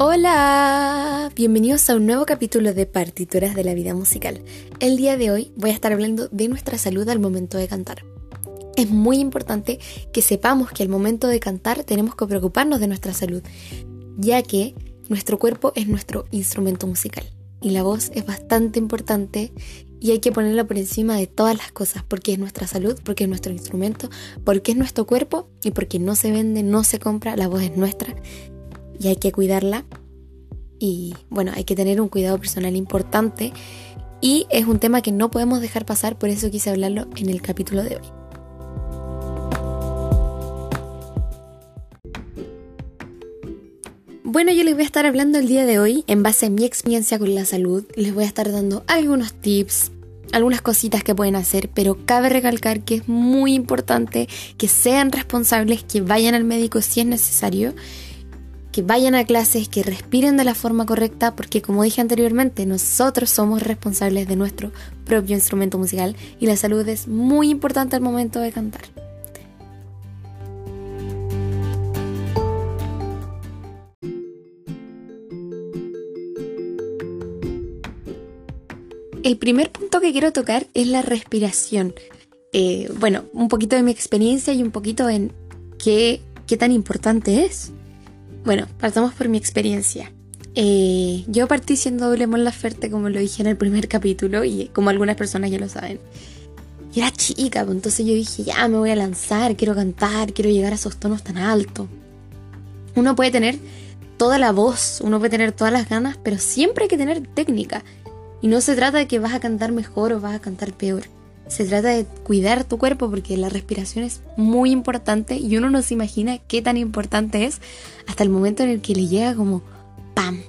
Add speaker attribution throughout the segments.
Speaker 1: Hola, bienvenidos a un nuevo capítulo de Partituras de la Vida Musical. El día de hoy voy a estar hablando de nuestra salud al momento de cantar. Es muy importante que sepamos que al momento de cantar tenemos que preocuparnos de nuestra salud, ya que nuestro cuerpo es nuestro instrumento musical y la voz es bastante importante y hay que ponerla por encima de todas las cosas porque es nuestra salud, porque es nuestro instrumento, porque es nuestro cuerpo y porque no se vende, no se compra, la voz es nuestra y hay que cuidarla. Y bueno, hay que tener un cuidado personal importante y es un tema que no podemos dejar pasar, por eso quise hablarlo en el capítulo de hoy. Bueno, yo les voy a estar hablando el día de hoy en base a mi experiencia con la salud. Les voy a estar dando algunos tips, algunas cositas que pueden hacer, pero cabe recalcar que es muy importante que sean responsables, que vayan al médico si es necesario que vayan a clases, que respiren de la forma correcta, porque como dije anteriormente, nosotros somos responsables de nuestro propio instrumento musical y la salud es muy importante al momento de cantar. El primer punto que quiero tocar es la respiración. Eh, bueno, un poquito de mi experiencia y un poquito en qué, qué tan importante es. Bueno, partamos por mi experiencia. Eh, yo partí siendo doble Mon Laferte, como lo dije en el primer capítulo, y como algunas personas ya lo saben. Y era chica, pues entonces yo dije, ya me voy a lanzar, quiero cantar, quiero llegar a esos tonos tan altos. Uno puede tener toda la voz, uno puede tener todas las ganas, pero siempre hay que tener técnica. Y no se trata de que vas a cantar mejor o vas a cantar peor. Se trata de cuidar tu cuerpo porque la respiración es muy importante y uno no se imagina qué tan importante es hasta el momento en el que le llega como ¡pam!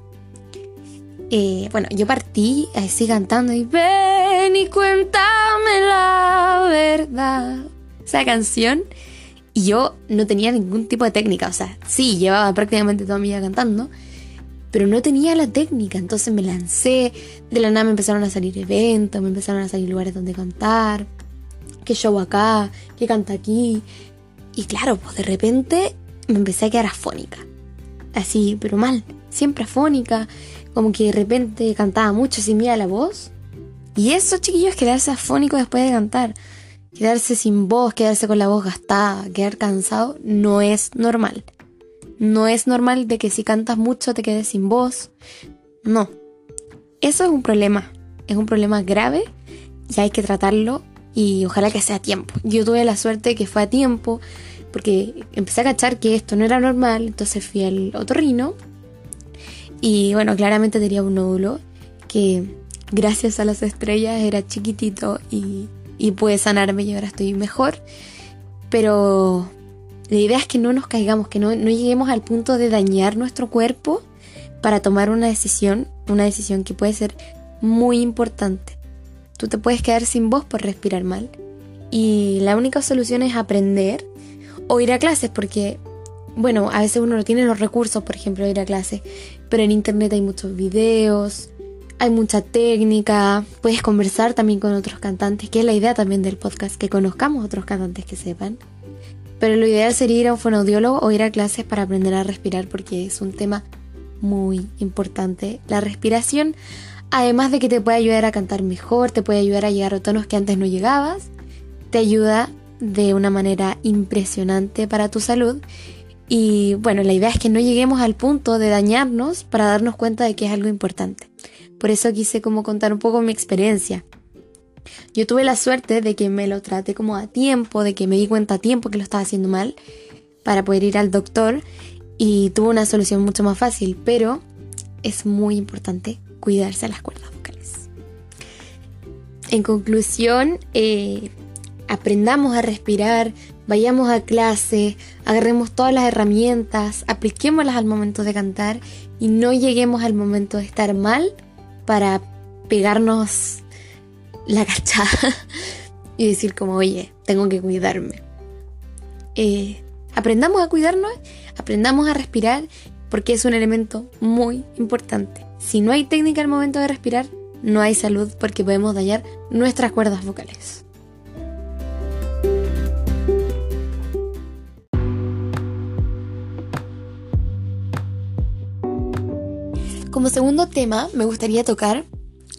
Speaker 1: Eh, bueno, yo partí así cantando y ven y cuéntame la verdad. Esa canción y yo no tenía ningún tipo de técnica, o sea, sí, llevaba prácticamente toda mi vida cantando, pero no tenía la técnica, entonces me lancé, de la nada me empezaron a salir eventos, me empezaron a salir lugares donde cantar, que show acá, que canta aquí, y claro, pues de repente me empecé a quedar afónica, así, pero mal, siempre afónica, como que de repente cantaba mucho sin mía la voz, y eso chiquillos, quedarse afónico después de cantar, quedarse sin voz, quedarse con la voz gastada, quedar cansado, no es normal. No es normal de que si cantas mucho te quedes sin voz. No. Eso es un problema. Es un problema grave y hay que tratarlo y ojalá que sea a tiempo. Yo tuve la suerte que fue a tiempo porque empecé a cachar que esto no era normal, entonces fui al otorrino y bueno, claramente tenía un nódulo que gracias a las estrellas era chiquitito y, y pude sanarme y ahora estoy mejor. Pero la idea es que no nos caigamos, que no, lleguemos al punto de dañar nuestro cuerpo para tomar una decisión, una decisión que puede ser muy importante. Tú te puedes quedar sin voz por respirar mal. Y la única solución es aprender o ir a clases, porque, bueno, a veces uno no tiene los recursos, por ejemplo, ir a clases, pero en internet hay muchos videos, hay mucha técnica, puedes conversar también con otros cantantes, que es la idea también del podcast, que conozcamos otros cantantes que sepan. Pero lo ideal sería ir a un fonoaudiólogo o ir a clases para aprender a respirar porque es un tema muy importante. La respiración, además de que te puede ayudar a cantar mejor, te puede ayudar a llegar a tonos que antes no llegabas, te ayuda de una manera impresionante para tu salud. Y bueno, la idea es que no lleguemos al punto de dañarnos para darnos cuenta de que es algo importante. Por eso quise como contar un poco mi experiencia. Yo tuve la suerte de que me lo traté como a tiempo, de que me di cuenta a tiempo que lo estaba haciendo mal para poder ir al doctor y tuve una solución mucho más fácil, pero es muy importante cuidarse las cuerdas vocales. En conclusión, eh, aprendamos a respirar, vayamos a clase, agarremos todas las herramientas, apliquémoslas al momento de cantar y no lleguemos al momento de estar mal para pegarnos la cachada y decir como, oye, tengo que cuidarme. Eh, aprendamos a cuidarnos, aprendamos a respirar, porque es un elemento muy importante. Si no hay técnica al momento de respirar, no hay salud porque podemos dañar nuestras cuerdas vocales. Como segundo tema, me gustaría tocar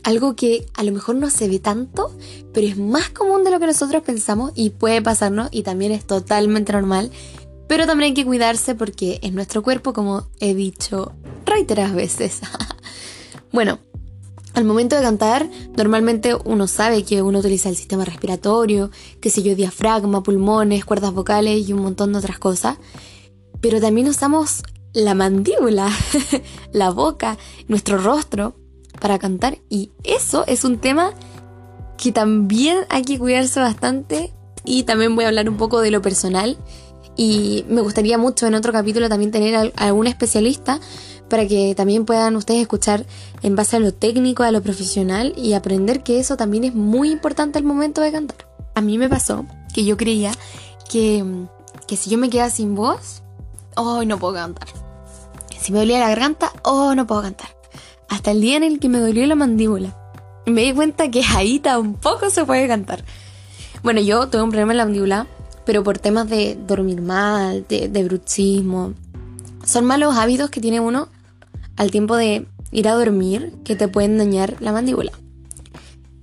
Speaker 1: algo que a lo mejor no se ve tanto, pero es más común de lo que nosotros pensamos y puede pasarnos y también es totalmente normal. Pero también hay que cuidarse porque es nuestro cuerpo, como he dicho reiteradas veces. bueno, al momento de cantar, normalmente uno sabe que uno utiliza el sistema respiratorio, que sé yo, diafragma, pulmones, cuerdas vocales y un montón de otras cosas. Pero también usamos la mandíbula, la boca, nuestro rostro para cantar. Y eso es un tema que también hay que cuidarse bastante. Y también voy a hablar un poco de lo personal. Y me gustaría mucho en otro capítulo también tener algún especialista para que también puedan ustedes escuchar en base a lo técnico, a lo profesional y aprender que eso también es muy importante al momento de cantar. A mí me pasó que yo creía que, que si yo me quedaba sin voz, hoy no puedo cantar. Si me dolía la garganta, oh, no puedo cantar. Hasta el día en el que me dolió la mandíbula. Me di cuenta que ahí tampoco se puede cantar. Bueno, yo tuve un problema en la mandíbula, pero por temas de dormir mal, de, de bruxismo. Son malos hábitos que tiene uno al tiempo de ir a dormir que te pueden dañar la mandíbula.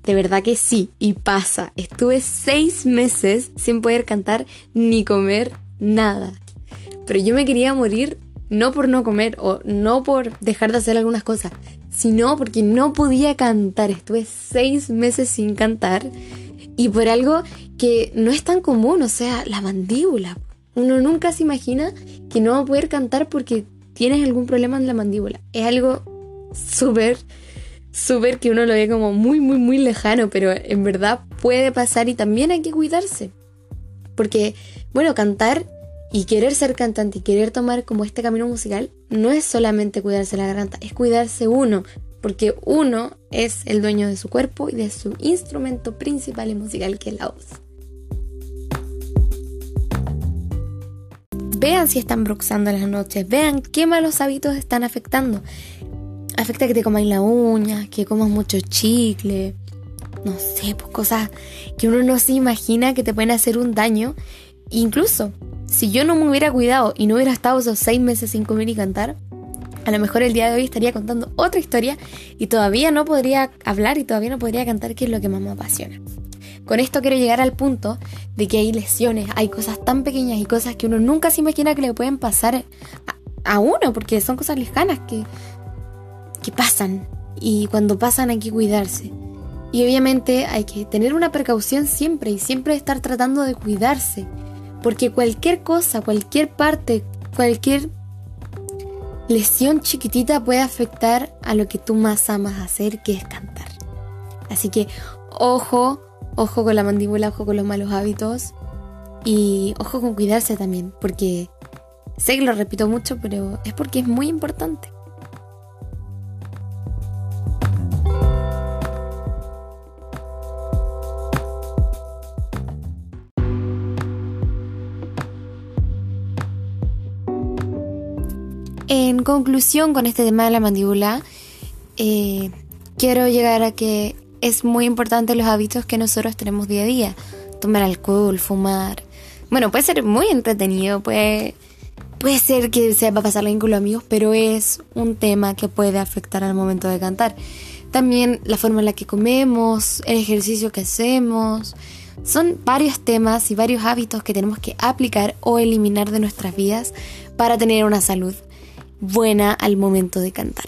Speaker 1: De verdad que sí, y pasa. Estuve seis meses sin poder cantar ni comer nada. Pero yo me quería morir no por no comer o no por dejar de hacer algunas cosas, sino porque no podía cantar. Estuve seis meses sin cantar y por algo que no es tan común, o sea, la mandíbula. Uno nunca se imagina que no va a poder cantar porque tienes algún problema en la mandíbula. Es algo súper, súper que uno lo ve como muy, muy, muy lejano, pero en verdad puede pasar y también hay que cuidarse. Porque, bueno, cantar y querer ser cantante y querer tomar como este camino musical no es solamente cuidarse la garganta, es cuidarse uno, porque uno es el dueño de su cuerpo y de su instrumento principal y musical que es la voz. Vean si están bruxando las noches, vean qué malos hábitos están afectando. Afecta que te comáis la uña, que comas mucho chicle, no sé, pues cosas que uno no se imagina que te pueden hacer un daño. Incluso, si yo no me hubiera cuidado y no hubiera estado esos seis meses sin comer y cantar, a lo mejor el día de hoy estaría contando otra historia y todavía no podría hablar y todavía no podría cantar, que es lo que más me apasiona. Con esto quiero llegar al punto de que hay lesiones, hay cosas tan pequeñas y cosas que uno nunca se imagina que le pueden pasar a, uno, porque son cosas lejanas que, que pasan. Y cuando pasan hay que cuidarse. Y obviamente hay que tener una precaución siempre y siempre estar tratando de cuidarse. Porque cualquier cosa, cualquier parte, cualquier lesión chiquitita puede afectar a lo que tú más amas hacer, que es cantar. Así que ojo ojo con la mandíbula, ojo con los malos hábitos y ojo con cuidarse también, porque sé que lo repito mucho, pero es porque es muy importante. Conclusión con este tema de la mandíbula, eh, quiero llegar a que es muy importante los hábitos que nosotros tenemos día a día. Tomar alcohol, fumar. Bueno, puede ser muy entretenido, puede, puede ser que se va pasar bien con los amigos, pero es un tema que puede afectar al momento de cantar. También la forma en la que comemos, el ejercicio que hacemos. Son varios temas y varios hábitos que tenemos que aplicar o eliminar de nuestras vidas para tener una salud buena al momento de cantar.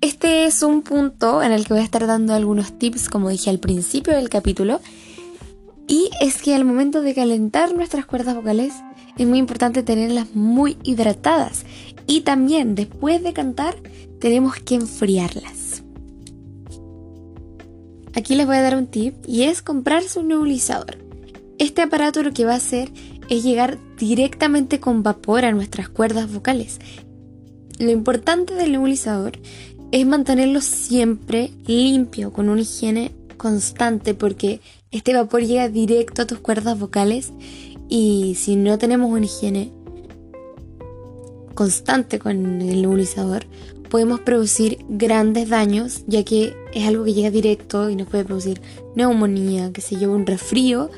Speaker 1: Este es un punto en el que voy a estar dando algunos tips, como dije al principio del capítulo. Y es que al momento de calentar nuestras cuerdas vocales es muy importante tenerlas muy hidratadas. Y también después de cantar tenemos que enfriarlas. Aquí les voy a dar un tip y es comprarse un nebulizador. Este aparato lo que va a hacer es llegar directamente con vapor a nuestras cuerdas vocales. Lo importante del nebulizador es mantenerlo siempre limpio, con una higiene constante, porque este vapor llega directo a tus cuerdas vocales y si no tenemos una higiene constante con el nebulizador, podemos producir grandes daños, ya que es algo que llega directo y nos puede producir neumonía, que se lleva un resfrío,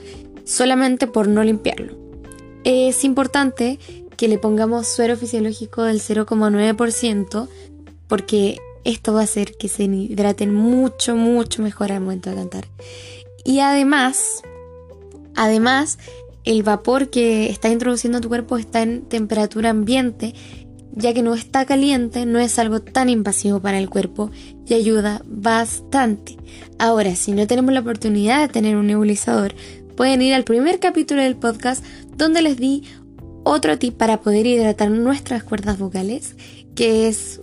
Speaker 1: solamente por no limpiarlo. Es importante que le pongamos suero fisiológico del 0,9%, porque esto va a hacer que se hidraten mucho, mucho mejor al momento de cantar. Y además, además, el vapor que está introduciendo tu cuerpo está en temperatura ambiente, ya que no está caliente, no es algo tan invasivo para el cuerpo y ayuda bastante. Ahora, si no tenemos la oportunidad de tener un nebulizador, pueden ir al primer capítulo del podcast donde les di otro tip para poder hidratar nuestras cuerdas vocales, que es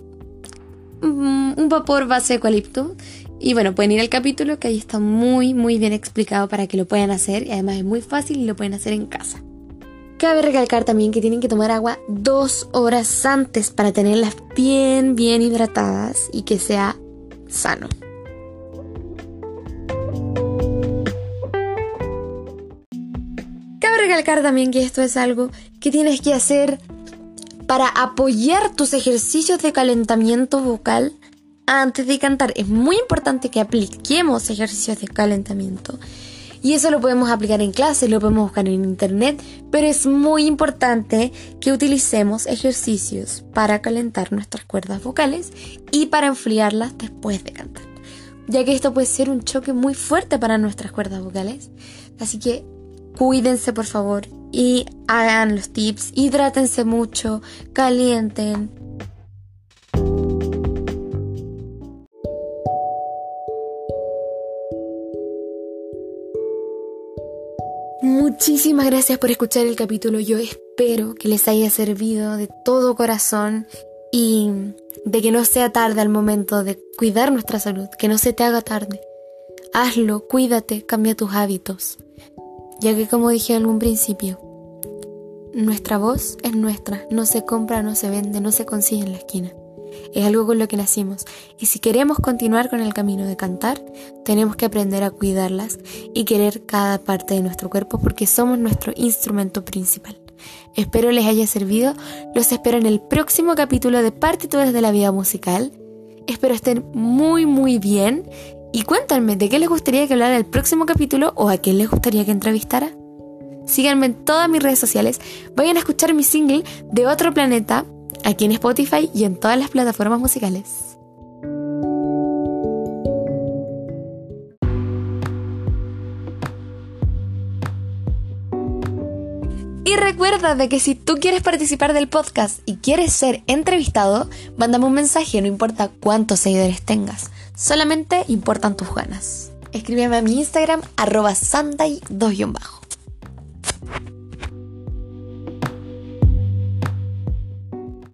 Speaker 1: un vapor base de eucalipto. Y bueno, pueden ir al capítulo que ahí está muy, muy bien explicado para que lo puedan hacer. Y además es muy fácil y lo pueden hacer en casa. Cabe recalcar también que tienen que tomar agua dos horas antes para tenerlas bien, bien hidratadas y que sea sano. Cabe recalcar también que esto es algo que tienes que hacer para apoyar tus ejercicios de calentamiento vocal antes de cantar. Es muy importante que apliquemos ejercicios de calentamiento. Y eso lo podemos aplicar en clase, lo podemos buscar en internet, pero es muy importante que utilicemos ejercicios para calentar nuestras cuerdas vocales y para enfriarlas después de cantar. Ya que esto puede ser un choque muy fuerte para nuestras cuerdas vocales. Así que cuídense por favor y hagan los tips, hidrátense mucho, calienten. Muchísimas gracias por escuchar el capítulo. Yo espero que les haya servido de todo corazón y de que no sea tarde al momento de cuidar nuestra salud, que no se te haga tarde. Hazlo, cuídate, cambia tus hábitos ya que como dije en algún principio, nuestra voz es nuestra, no se compra, no se vende, no se consigue en la esquina. Es algo con lo que nacimos y si queremos continuar con el camino de cantar, tenemos que aprender a cuidarlas y querer cada parte de nuestro cuerpo porque somos nuestro instrumento principal. Espero les haya servido, los espero en el próximo capítulo de Partituras de la Vida Musical. Espero estén muy muy bien y cuéntenme de qué les gustaría que hablara el próximo capítulo o a quién les gustaría que entrevistara. Síganme en todas mis redes sociales, vayan a escuchar mi single de Otro Planeta aquí en Spotify y en todas las plataformas musicales. Y recuerda de que si tú quieres participar del podcast y quieres ser entrevistado, mándame un mensaje, no importa cuántos seguidores tengas. Solamente importan tus ganas. Escríbeme a mi Instagram, arroba sanday2-bajo.